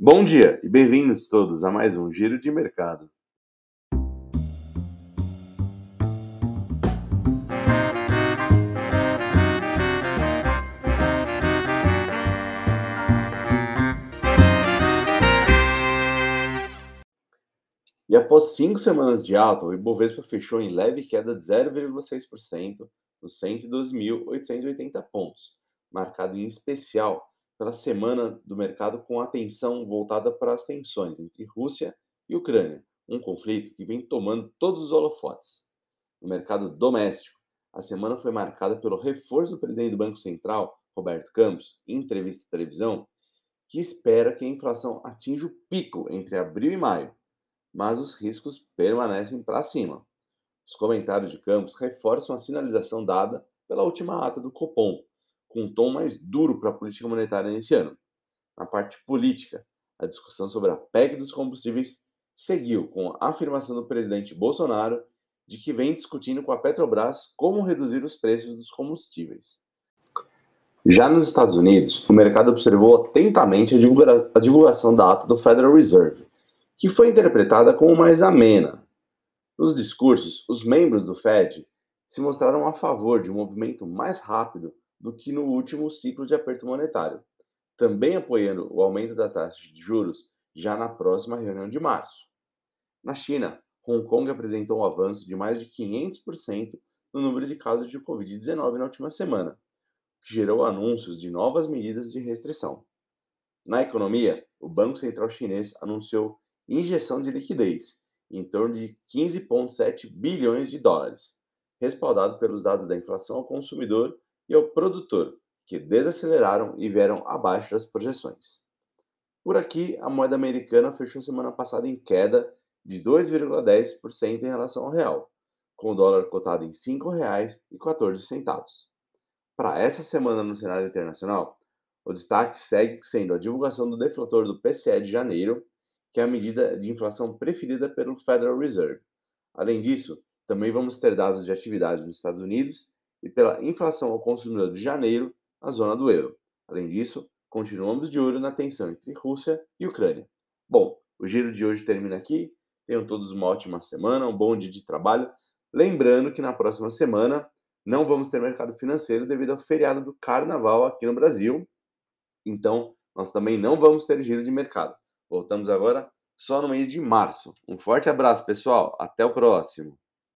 Bom dia e bem-vindos todos a mais um Giro de Mercado. E após cinco semanas de alta, o Ibovespa fechou em leve queda de 0,6% nos 112.880 pontos, marcado em especial pela semana do mercado com atenção voltada para as tensões entre Rússia e Ucrânia, um conflito que vem tomando todos os holofotes. No mercado doméstico, a semana foi marcada pelo reforço do presidente do Banco Central, Roberto Campos, em entrevista à televisão, que espera que a inflação atinja o pico entre abril e maio, mas os riscos permanecem para cima. Os comentários de Campos reforçam a sinalização dada pela última ata do Copom, com um tom mais duro para a política monetária nesse ano. Na parte política, a discussão sobre a PEC dos combustíveis seguiu com a afirmação do presidente Bolsonaro de que vem discutindo com a Petrobras como reduzir os preços dos combustíveis. Já nos Estados Unidos, o mercado observou atentamente a, divulga a divulgação da ata do Federal Reserve, que foi interpretada como mais amena. Nos discursos, os membros do Fed se mostraram a favor de um movimento mais rápido do que no último ciclo de aperto monetário, também apoiando o aumento da taxa de juros já na próxima reunião de março. Na China, Hong Kong apresentou um avanço de mais de 500% no número de casos de Covid-19 na última semana, que gerou anúncios de novas medidas de restrição. Na economia, o Banco Central Chinês anunciou injeção de liquidez em torno de 15,7 bilhões de dólares, respaldado pelos dados da inflação ao consumidor e ao produtor, que desaceleraram e vieram abaixo das projeções. Por aqui, a moeda americana fechou semana passada em queda de 2,10% em relação ao real, com o dólar cotado em R$ 5,14. Para essa semana no cenário internacional, o destaque segue sendo a divulgação do deflator do PCE de janeiro, que é a medida de inflação preferida pelo Federal Reserve. Além disso, também vamos ter dados de atividade nos Estados Unidos e pela inflação ao consumidor de janeiro na zona do euro. Além disso, continuamos de olho na tensão entre Rússia e Ucrânia. Bom, o giro de hoje termina aqui. Tenham todos uma ótima semana, um bom dia de trabalho. Lembrando que na próxima semana não vamos ter mercado financeiro devido ao feriado do carnaval aqui no Brasil. Então, nós também não vamos ter giro de mercado. Voltamos agora só no mês de março. Um forte abraço, pessoal. Até o próximo.